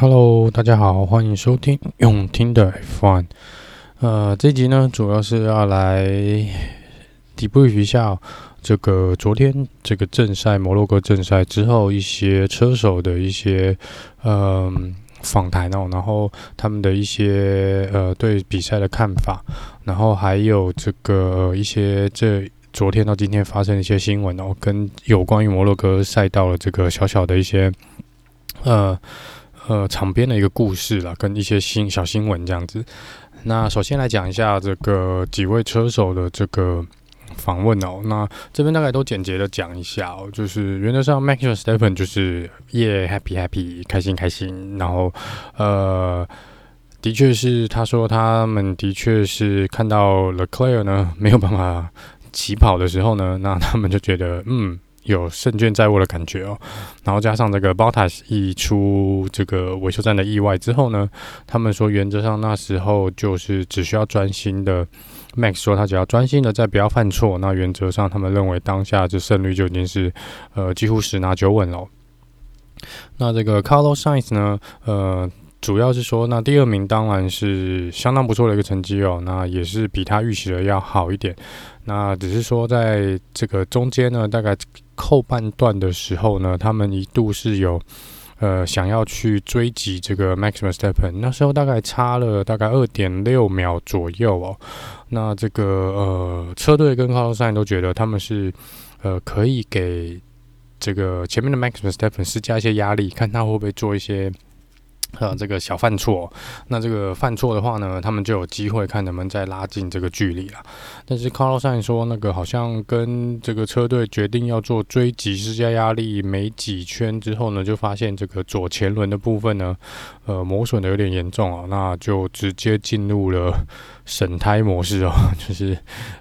Hello，大家好，欢迎收听用听的 F1。呃，这集呢，主要是要来 debrief 一下这个昨天这个正赛摩洛哥正赛之后一些车手的一些呃访谈哦，然后他们的一些呃对比赛的看法，然后还有这个一些这昨天到今天发生的一些新闻哦，跟有关于摩洛哥赛道的这个小小的一些呃。呃，场边的一个故事啦，跟一些新小新闻这样子。那首先来讲一下这个几位车手的这个访问哦。那这边大概都简洁的讲一下哦，就是原则上，Max Verstappen 就是耶、yeah，happy happy，开心开心。然后呃，的确是他说他们的确是看到 Leclerc 呢没有办法起跑的时候呢，那他们就觉得嗯。有胜券在握的感觉哦，然后加上这个 Bottas 一出这个维修站的意外之后呢，他们说原则上那时候就是只需要专心的，Max 说他只要专心的再不要犯错，那原则上他们认为当下这胜率就已经是呃几乎十拿九稳了。那这个 Carlos Sainz 呢，呃。主要是说，那第二名当然是相当不错的一个成绩哦，那也是比他预期的要好一点。那只是说，在这个中间呢，大概后半段的时候呢，他们一度是有呃想要去追击这个 Max Verstappen，那时候大概差了大概二点六秒左右哦。那这个呃车队跟 Carlos s a n 都觉得他们是呃可以给这个前面的 Max Verstappen 施加一些压力，看他会不会做一些。呃，这个小犯错，那这个犯错的话呢，他们就有机会看能不能再拉近这个距离了。但是 Carlos 所说，那个好像跟这个车队决定要做追击施加压力，没几圈之后呢，就发现这个左前轮的部分呢，呃，磨损的有点严重啊，那就直接进入了省胎模式哦，就是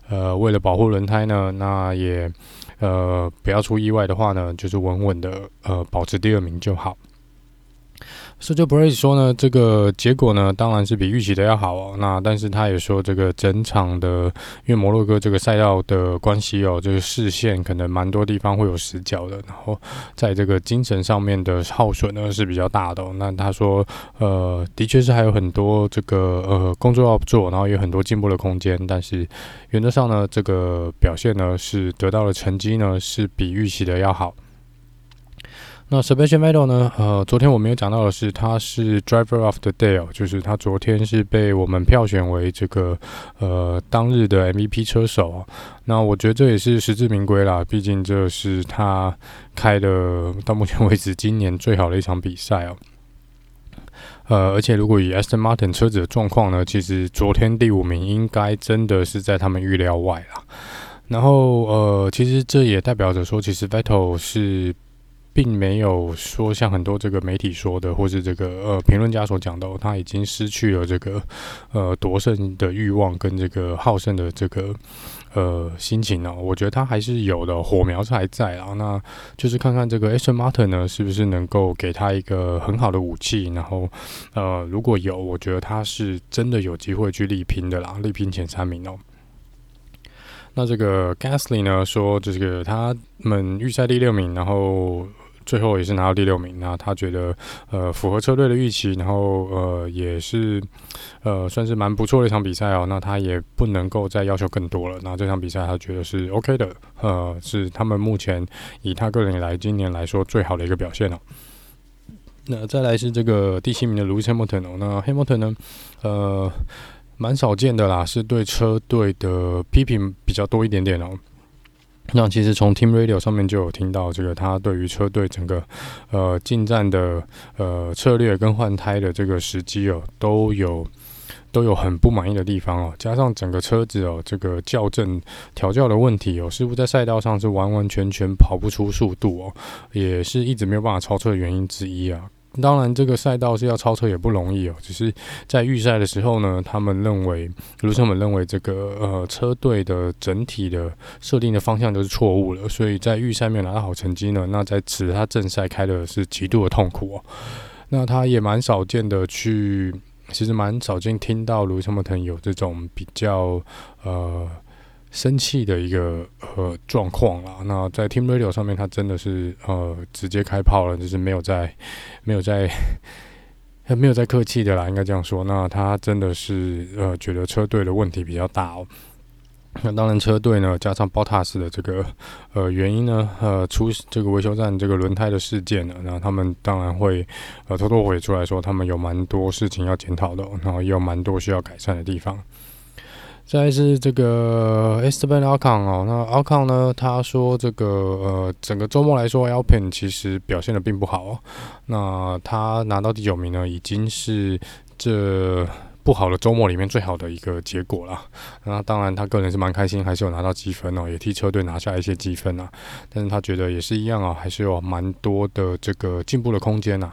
呃，为了保护轮胎呢，那也呃不要出意外的话呢，就是稳稳的呃保持第二名就好。Sergio Perez 说呢，这个结果呢，当然是比预期的要好哦。那但是他也说，这个整场的，因为摩洛哥这个赛道的关系哦，这个视线可能蛮多地方会有死角的。然后在这个精神上面的耗损呢是比较大的哦。那他说，呃，的确是还有很多这个呃工作要做，然后有很多进步的空间。但是原则上呢，这个表现呢是得到的成绩呢是比预期的要好。那 Sebastian Vettel 呢？呃，昨天我没有讲到的是，他是 Driver of the Day 哦，就是他昨天是被我们票选为这个呃当日的 MVP 车手哦。那我觉得这也是实至名归啦，毕竟这是他开的到目前为止今年最好的一场比赛哦。呃，而且如果以 Aston Martin 车子的状况呢，其实昨天第五名应该真的是在他们预料外啦。然后呃，其实这也代表着说，其实 Vettel 是。并没有说像很多这个媒体说的，或是这个呃评论家所讲的，他已经失去了这个呃夺胜的欲望跟这个好胜的这个呃心情呢。我觉得他还是有的，火苗是还在啊。那就是看看这个 Aston Martin 呢，是不是能够给他一个很好的武器，然后呃如果有，我觉得他是真的有机会去力拼的啦，力拼前三名哦。那这个 Gasly 呢说，这个他们预赛第六名，然后。最后也是拿到第六名，那他觉得呃符合车队的预期，然后呃也是呃算是蛮不错的一场比赛哦。那他也不能够再要求更多了。那这场比赛他觉得是 OK 的，呃是他们目前以他个人以来今年来说最好的一个表现哦。那再来是这个第七名的 Lewis Hamilton 哦，那 Hamilton 呢呃蛮少见的啦，是对车队的批评比较多一点点哦。那其实从 Team Radio 上面就有听到，这个他对于车队整个呃进站的呃策略跟换胎的这个时机哦，都有都有很不满意的地方哦。加上整个车子哦，这个校正调教的问题哦，似乎在赛道上是完完全全跑不出速度哦，也是一直没有办法超车的原因之一啊。当然，这个赛道是要超车也不容易哦。只是在预赛的时候呢，他们认为，卢森们认为这个呃车队的整体的设定的方向都是错误了，所以在预赛没有拿到好成绩呢。那在此他正赛开的是极度的痛苦哦。那他也蛮少见的去，其实蛮少见听到卢森特有这种比较呃。生气的一个呃状况啦，那在 Team Radio 上面，他真的是呃直接开炮了，就是没有在没有在 没有在客气的啦，应该这样说。那他真的是呃，觉得车队的问题比较大哦。那当然，车队呢，加上 Bottas 的这个呃原因呢，呃，出这个维修站这个轮胎的事件呢，那他们当然会呃偷偷回出来说，他们有蛮多事情要检讨的，然后也有蛮多需要改善的地方。再是这个 Esteban Ocon 哦，那 Ocon 呢，他说这个呃整个周末来说，Alpin 其实表现得并不好哦。那他拿到第九名呢，已经是这。不好的周末里面最好的一个结果了，那当然他个人是蛮开心，还是有拿到积分哦，也替车队拿下一些积分啊。但是他觉得也是一样啊，还是有蛮多的这个进步的空间呐。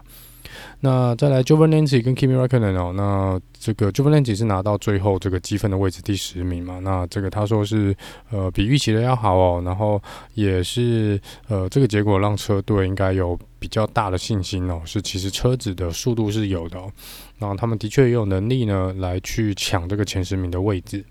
那再来 Giovinazzi 跟 Kimi Räikkönen 哦，那这个 Giovinazzi 是拿到最后这个积分的位置第十名嘛？那这个他说是呃比预期的要好哦，然后也是呃这个结果让车队应该有比较大的信心哦，是其实车子的速度是有的哦，那他们的确也有能力呢来去抢这个前十名的位置。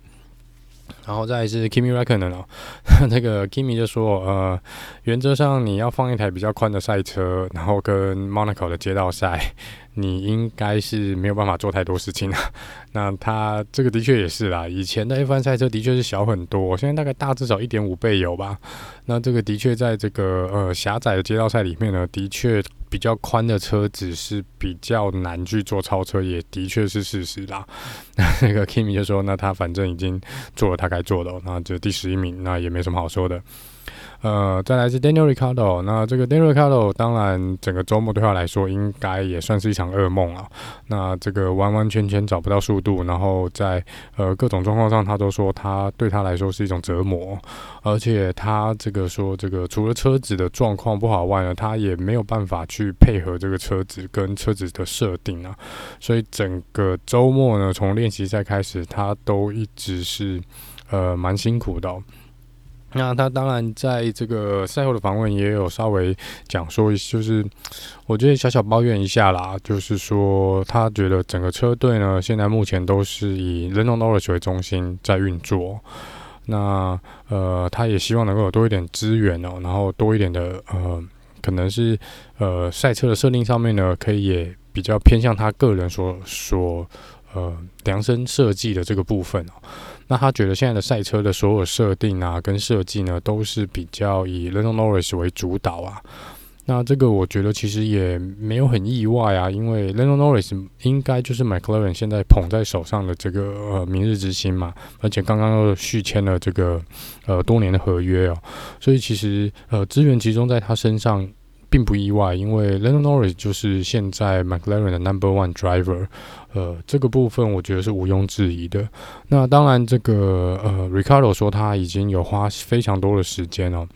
然后再是 Kimi r e c k o n e n 哦，那个 Kimi 就说，呃，原则上你要放一台比较宽的赛车，然后跟 Monaco 的街道赛。你应该是没有办法做太多事情了。那他这个的确也是啦，以前的 F1 赛车的确是小很多，现在大概大至少一点五倍有吧。那这个的确在这个呃狭窄的街道赛里面呢，的确比较宽的车子是比较难去做超车，也的确是事实啦。那 那个 Kimi 就说，那他反正已经做了他该做的，那就第十一名，那也没什么好说的。呃，再来是 Daniel Ricardo 那这个 Daniel Ricardo，当然整个周末对他来说应该也算是一场噩梦啊。那这个完完全全找不到速度，然后在呃各种状况上，他都说他对他来说是一种折磨，而且他这个说这个除了车子的状况不好外呢，他也没有办法去配合这个车子跟车子的设定啊，所以整个周末呢，从练习赛开始，他都一直是呃蛮辛苦的。那他当然在这个赛后的访问也有稍微讲说，就是我觉得小小抱怨一下啦，就是说他觉得整个车队呢，现在目前都是以 Lando Norris 为中心在运作。那呃，他也希望能够有多一点资源哦，然后多一点的呃，可能是呃赛车的设定上面呢，可以也比较偏向他个人所所呃量身设计的这个部分哦。那他觉得现在的赛车的所有设定啊，跟设计呢，都是比较以 Lando Norris 为主导啊。那这个我觉得其实也没有很意外啊，因为 Lando Norris 应该就是 McLaren 现在捧在手上的这个呃明日之星嘛，而且刚刚又续签了这个呃多年的合约哦，所以其实呃资源集中在他身上。并不意外，因为 Lando Norris 就是现在 McLaren 的 Number One Driver，呃，这个部分我觉得是毋庸置疑的。那当然，这个呃，Ricardo 说他已经有花非常多的时间哦，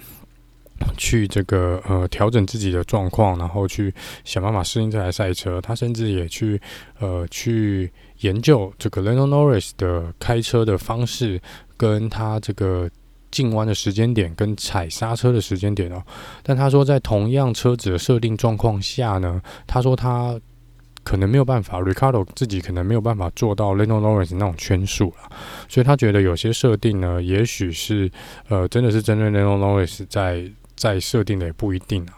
去这个呃调整自己的状况，然后去想办法适应这台赛车。他甚至也去呃去研究这个 Lando Norris 的开车的方式，跟他这个。进弯的时间点跟踩刹车的时间点哦，但他说在同样车子的设定状况下呢，他说他可能没有办法，Ricardo 自己可能没有办法做到 Lando Norris 那种圈数了，所以他觉得有些设定呢，也许是呃真的是针对 Lando Norris 在在设定的也不一定啊。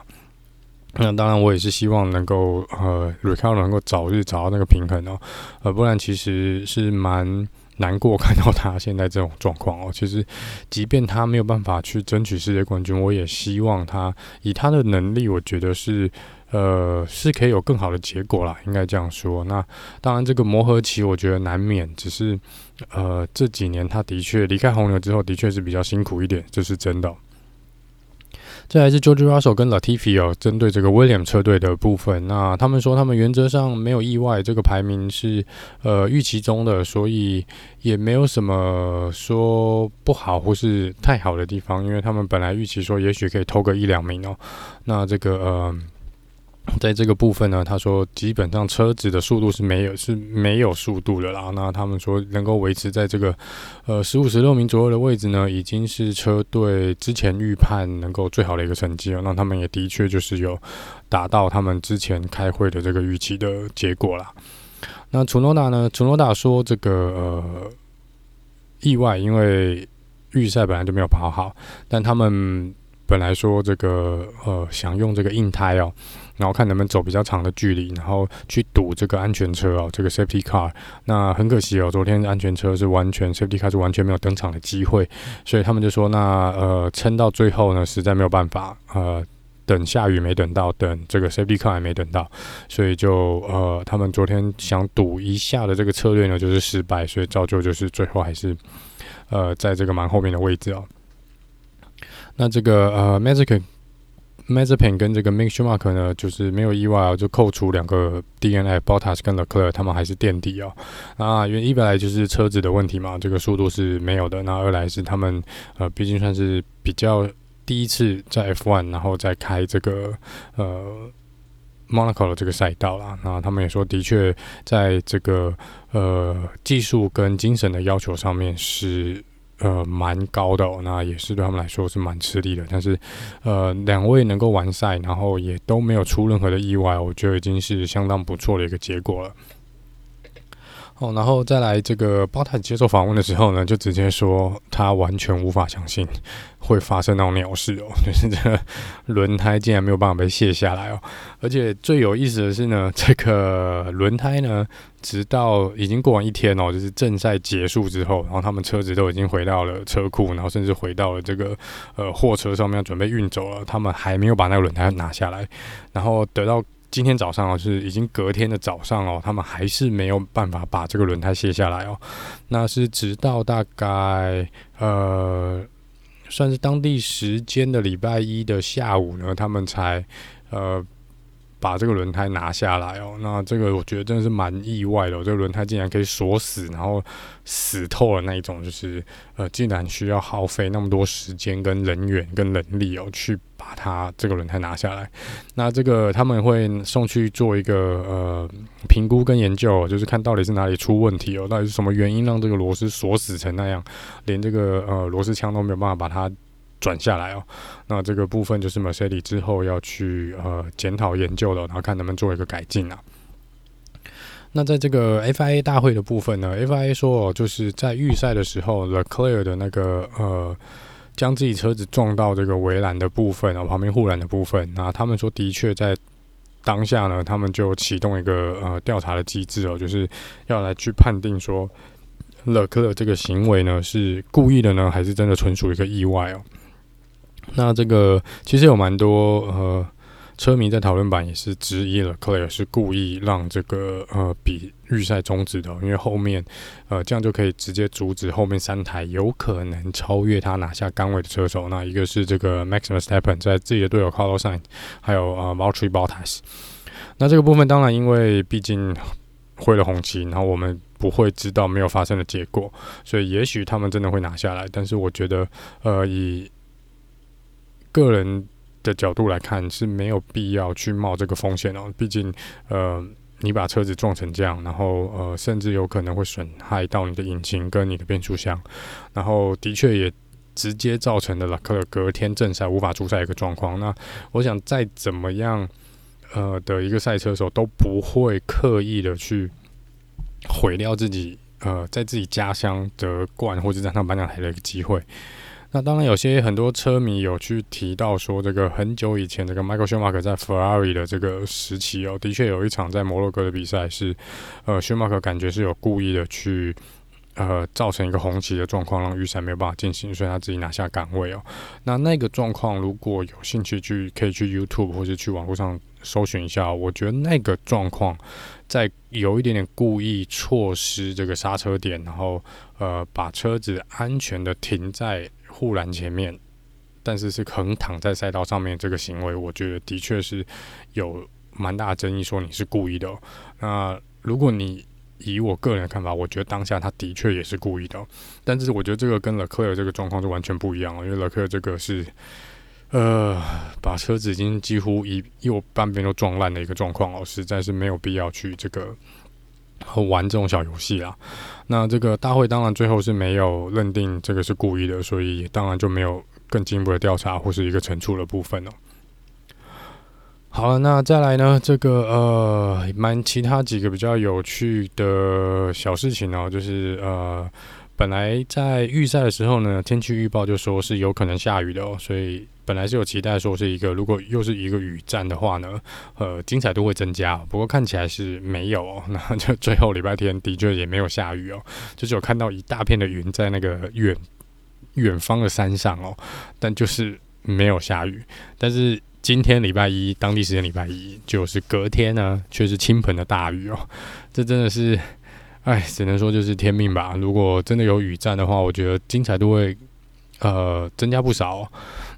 那当然我也是希望能够呃 Ricardo 能够早日找到那个平衡哦，呃不然其实是蛮。难过看到他现在这种状况哦，其实即便他没有办法去争取世界冠军，我也希望他以他的能力，我觉得是呃是可以有更好的结果啦，应该这样说。那当然这个磨合期我觉得难免，只是呃这几年他的确离开红牛之后，的确是比较辛苦一点，这是真的。再还是 Jojo Russell 跟 Latifi 哦，针对这个 William 车队的部分，那他们说他们原则上没有意外，这个排名是呃预期中的，所以也没有什么说不好或是太好的地方，因为他们本来预期说也许可以偷个一两名哦，那这个呃。在这个部分呢，他说基本上车子的速度是没有是没有速度的啦。那他们说能够维持在这个呃十五十六名左右的位置呢，已经是车队之前预判能够最好的一个成绩了。那他们也的确就是有达到他们之前开会的这个预期的结果啦。那楚诺达呢？楚诺达说这个呃意外，因为预赛本来就没有跑好，但他们本来说这个呃想用这个硬胎哦。然后看能不能走比较长的距离，然后去赌这个安全车哦，这个 safety car。那很可惜哦，昨天安全车是完全 safety car 是完全没有登场的机会，所以他们就说，那呃撑到最后呢，实在没有办法，呃等下雨没等到，等这个 safety car 还没等到，所以就呃他们昨天想赌一下的这个策略呢就是失败，所以造就就是最后还是呃在这个蛮后面的位置哦。那这个呃，Magic Mazepin 跟这个 Mick Schumacher 呢，就是没有意外啊，就扣除两个 DNF，Bottas 跟 Leclerc 他们还是垫底哦。那因为一来就是车子的问题嘛，这个速度是没有的。那二来是他们呃，毕竟算是比较第一次在 F1，然后再开这个呃 Monaco 的这个赛道啦。那他们也说，的确在这个呃技术跟精神的要求上面是。呃，蛮高的哦，那也是对他们来说是蛮吃力的。但是，呃，两位能够完赛，然后也都没有出任何的意外，我觉得已经是相当不错的一个结果了。哦，然后再来这个包塔接受访问的时候呢，就直接说他完全无法相信会发生那种鸟事哦，就是这个轮胎竟然没有办法被卸下来哦，而且最有意思的是呢，这个轮胎呢，直到已经过完一天哦，就是正赛结束之后，然后他们车子都已经回到了车库，然后甚至回到了这个呃货车上面准备运走了，他们还没有把那个轮胎拿下来，然后得到。今天早上哦，是已经隔天的早上哦，他们还是没有办法把这个轮胎卸下来哦。那是直到大概呃，算是当地时间的礼拜一的下午呢，他们才呃。把这个轮胎拿下来哦，那这个我觉得真的是蛮意外的，这个轮胎竟然可以锁死，然后死透了那一种，就是呃，竟然需要耗费那么多时间、跟人员、跟人力哦，去把它这个轮胎拿下来。那这个他们会送去做一个呃评估跟研究，就是看到底是哪里出问题哦，到底是什么原因让这个螺丝锁死成那样，连这个呃螺丝枪都没有办法把它。转下来哦，那这个部分就是 Mercedes 之后要去呃检讨研究的，然后看能不能做一个改进啊。那在这个 FIA 大会的部分呢，FIA 说哦，就是在预赛的时候，Leclerc 的那个呃将自己车子撞到这个围栏的部分啊，旁边护栏的部分，那他们说的确在当下呢，他们就启动一个呃调查的机制哦，就是要来去判定说 Leclerc 这个行为呢是故意的呢，还是真的纯属一个意外哦。那这个其实有蛮多呃车迷在讨论版也是质疑了，Leclerc 是故意让这个呃比预赛终止的，因为后面呃这样就可以直接阻止后面三台有可能超越他拿下杆位的车手。那一个是这个 Max Verstappen 在自己的队友 Carlos Sain，还有呃 Valtteri Bottas。那这个部分当然因为毕竟挥了红旗，然后我们不会知道没有发生的结果，所以也许他们真的会拿下来。但是我觉得呃以个人的角度来看是没有必要去冒这个风险哦，毕竟呃，你把车子撞成这样，然后呃，甚至有可能会损害到你的引擎跟你的变速箱，然后的确也直接造成了了可隔天正赛无法出赛一个状况。那我想再怎么样呃的一个赛车手都不会刻意的去毁掉自己呃在自己家乡得冠或者站上颁奖台的一个机会。那当然，有些很多车迷有去提到说，这个很久以前这个 Michael Schumacher 在 Ferrari 的这个时期哦，的确有一场在摩洛哥的比赛是，呃，Schumacher 感觉是有故意的去，呃，造成一个红旗的状况，让预赛没有办法进行，所以他自己拿下岗位哦。那那个状况，如果有兴趣去，可以去 YouTube 或者去网络上搜寻一下，我觉得那个状况。在有一点点故意错失这个刹车点，然后呃把车子安全的停在护栏前面，但是是横躺在赛道上面这个行为，我觉得的确是有蛮大争议，说你是故意的。那如果你以我个人的看法，我觉得当下他的确也是故意的，但是我觉得这个跟勒克尔这个状况是完全不一样了，因为勒克尔这个是。呃，把车子已经几乎一右半边都撞烂的一个状况哦，实在是没有必要去这个玩这种小游戏啦。那这个大会当然最后是没有认定这个是故意的，所以当然就没有更进一步的调查或是一个惩处的部分哦。好了，那再来呢，这个呃，蛮其他几个比较有趣的小事情哦，就是呃，本来在预赛的时候呢，天气预报就说是有可能下雨的哦，所以。本来是有期待说是一个，如果又是一个雨战的话呢，呃，精彩度会增加。不过看起来是没有哦，那就最后礼拜天的确也没有下雨哦，就是有看到一大片的云在那个远远方的山上哦，但就是没有下雨。但是今天礼拜一，当地时间礼拜一，就是隔天呢，却是倾盆的大雨哦，这真的是，哎，只能说就是天命吧。如果真的有雨战的话，我觉得精彩度会。呃，增加不少。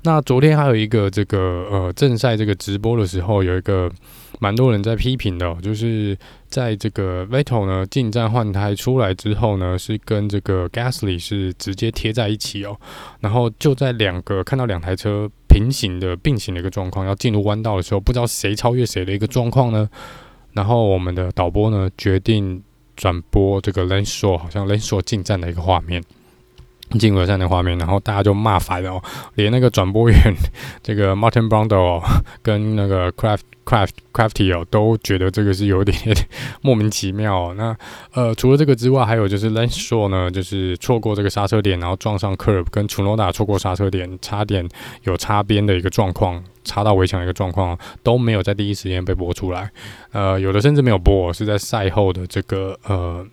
那昨天还有一个这个呃正赛这个直播的时候，有一个蛮多人在批评的，就是在这个 Vettel 呢进站换胎出来之后呢，是跟这个 Gasly 是直接贴在一起哦。然后就在两个看到两台车平行的并行的一个状况，要进入弯道的时候，不知道谁超越谁的一个状况呢。然后我们的导播呢决定转播这个 Lenso 好像 Lenso 进站的一个画面。进入站的画面，然后大家就骂翻了哦，连那个转播员这个 Martin Brundle，跟那个 Craft Craft Crafty 哦，都觉得这个是有点莫名其妙。那呃，除了这个之外，还有就是 Lance Stroll 呢，就是错过这个刹车点，然后撞上 Curb，跟 c h u n o d a 错过刹车点，差点有擦边的一个状况，擦到围墙的一个状况，都没有在第一时间被播出来。呃，有的甚至没有播，是在赛后的这个呃。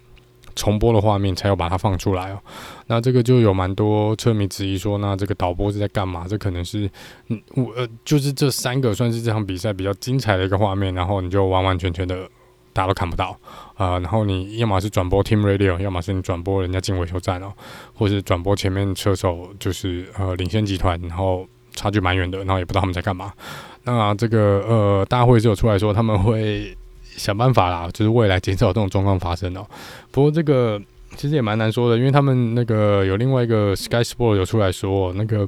重播的画面才有把它放出来哦，那这个就有蛮多车迷质疑说，那这个导播是在干嘛？这可能是，嗯，我呃，就是这三个算是这场比赛比较精彩的一个画面，然后你就完完全全的大家都看不到啊，然后你要么是转播 Team Radio，要么是你转播人家进维修站哦，或是转播前面车手就是呃领先集团，然后差距蛮远的，然后也不知道他们在干嘛。那这个呃大会是有出来说他们会。想办法啦，就是未来减少这种状况发生哦。不过这个其实也蛮难说的，因为他们那个有另外一个 Sky Sport 有出来说，那个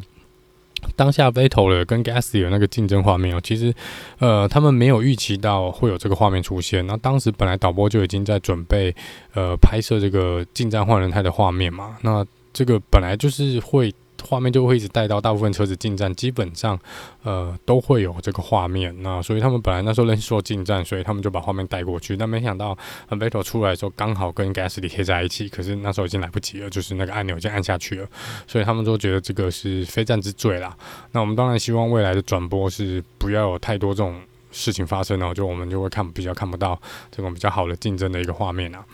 当下 Vettel 的跟 Gasly 有那个竞争画面哦，其实呃他们没有预期到会有这个画面出现。那当时本来导播就已经在准备呃拍摄这个近战换轮胎的画面嘛，那这个本来就是会。画面就会一直带到大部分车子进站，基本上，呃，都会有这个画面。那所以他们本来那时候认识说进站，所以他们就把画面带过去。但没想到 v e t t e 出来的时候刚好跟 Gasly 贴在一起，可是那时候已经来不及了，就是那个按钮已经按下去了。所以他们都觉得这个是非战之罪啦。那我们当然希望未来的转播是不要有太多这种事情发生哦，就我们就会看比较看不到这种比较好的竞争的一个画面啊。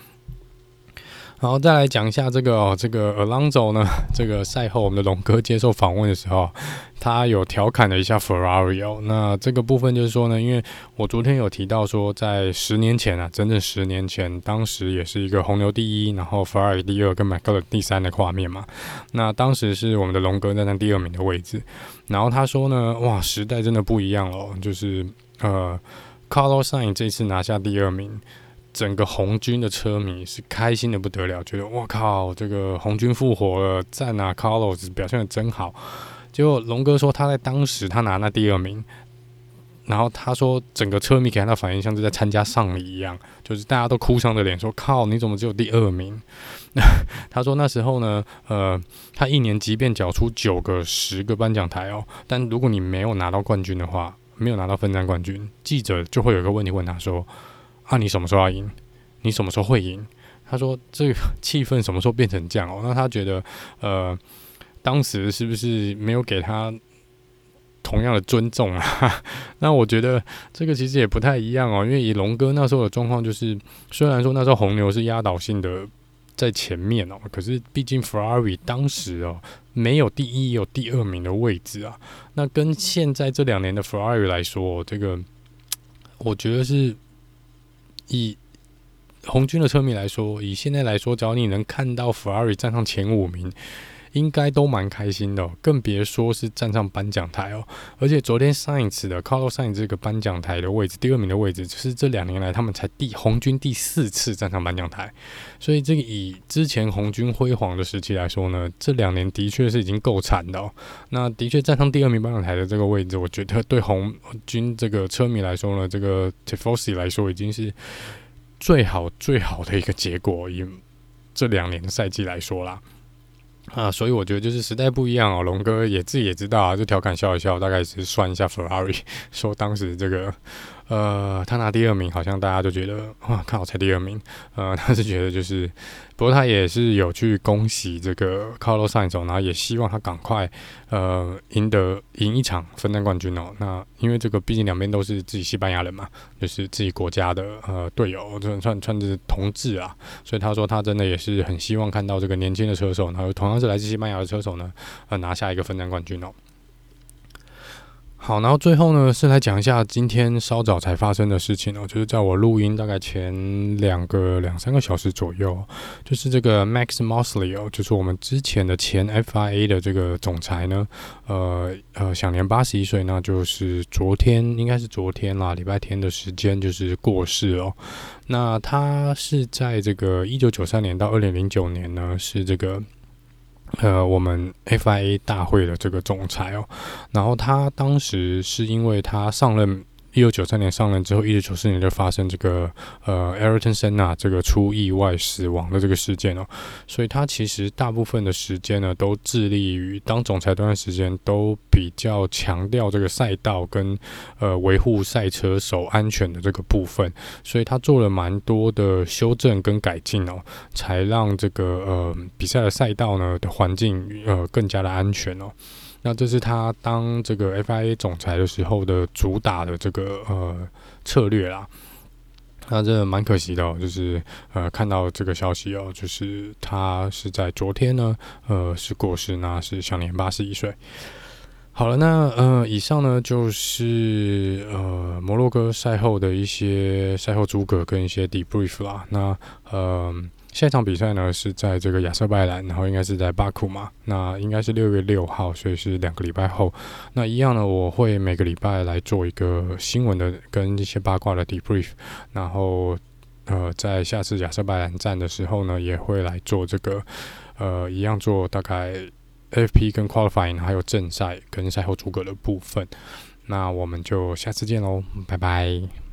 然后再来讲一下这个哦，这个 Alonso 呢，这个赛后我们的龙哥接受访问的时候，他有调侃了一下 Ferrari 哦。那这个部分就是说呢，因为我昨天有提到说，在十年前啊，整整十年前，当时也是一个红牛第一，然后 Ferrari 第二，跟 McLaren 第三的画面嘛。那当时是我们的龙哥站在第二名的位置。然后他说呢，哇，时代真的不一样了，就是呃，Carlos Sainz 这次拿下第二名。整个红军的车迷是开心的不得了，觉得我靠，这个红军复活了，赞啊，Carlos 表现得真好。结果龙哥说他在当时他拿那第二名，然后他说整个车迷给他的反应像是在参加丧礼一样，就是大家都哭丧着脸说靠，你怎么只有第二名？他说那时候呢，呃，他一年即便缴出九个、十个颁奖台哦，但如果你没有拿到冠军的话，没有拿到分站冠军，记者就会有一个问题问他说。啊，你什么时候要赢？你什么时候会赢？他说这个 气氛什么时候变成这样哦？那他觉得，呃，当时是不是没有给他同样的尊重啊？那我觉得这个其实也不太一样哦，因为以龙哥那时候的状况，就是虽然说那时候红牛是压倒性的在前面哦，可是毕竟 Ferrari 当时哦没有第一，有第二名的位置啊。那跟现在这两年的 Ferrari 来说，这个我觉得是。以红军的车迷来说，以现在来说，只要你能看到 Ferrari 站上前五名，应该都蛮开心的。更别说是站上颁奖台哦。而且昨天上一次的 Carlos 上这个颁奖台的位置，第二名的位置，就是这两年来他们才第红军第四次站上颁奖台。所以这个以之前红军辉煌的时期来说呢，这两年的确是已经够惨的哦。那的确站上第二名颁奖台的这个位置，我觉得对红军这个车迷来说呢，这个 Tifosi 来说已经是。最好最好的一个结果，以这两年的赛季来说啦，啊，所以我觉得就是时代不一样哦。龙哥也自己也知道啊，就调侃笑一笑，大概是算一下 Ferrari，说当时这个呃，他拿第二名，好像大家就觉得哇，看好才第二名。呃，他是觉得就是，不过他也是有去恭喜这个 Carlos Sainz，然后也希望他赶快呃赢得赢一场分站冠军哦。那因为这个毕竟两边都是自己西班牙人嘛，就是自己国家的呃队友，这算算是同志啊，所以他说他真的也是很希望看到这个年轻的车手，然后同样是来自西班牙的车手呢，呃拿下一个分站冠军哦。好，然后最后呢，是来讲一下今天稍早才发生的事情哦，就是在我录音大概前两个两三个小时左右，就是这个 Max Mosley 哦，就是我们之前的前 FIA 的这个总裁呢，呃呃，享年八十一岁，那就是昨天应该是昨天啦，礼拜天的时间就是过世哦。那他是在这个一九九三年到二零零九年呢，是这个。呃，我们 FIA 大会的这个总裁哦，然后他当时是因为他上任。一九九三年上任之后，一九九四年就发生这个呃，Ayrton Senna 这个出意外死亡的这个事件哦，所以他其实大部分的时间呢，都致力于当总裁这段时间都比较强调这个赛道跟呃维护赛车手安全的这个部分，所以他做了蛮多的修正跟改进哦，才让这个呃比赛的赛道呢的环境呃更加的安全哦。那这是他当这个 FIA 总裁的时候的主打的这个呃策略啦。那这蛮可惜的哦，就是呃看到这个消息哦，就是他是在昨天呢，呃是过世，那是享年八十一岁。好了，那呃以上呢就是呃摩洛哥赛后的一些赛后诸葛跟一些 debrief 啦。那呃。下一场比赛呢是在这个亚瑟拜兰，然后应该是在巴库嘛，那应该是六月六号，所以是两个礼拜后。那一样呢，我会每个礼拜来做一个新闻的跟一些八卦的 debrief，然后呃，在下次亚瑟拜兰站的时候呢，也会来做这个呃一样做大概 FP 跟 qualifying 还有正赛跟赛后诸葛的部分。那我们就下次见喽，拜拜。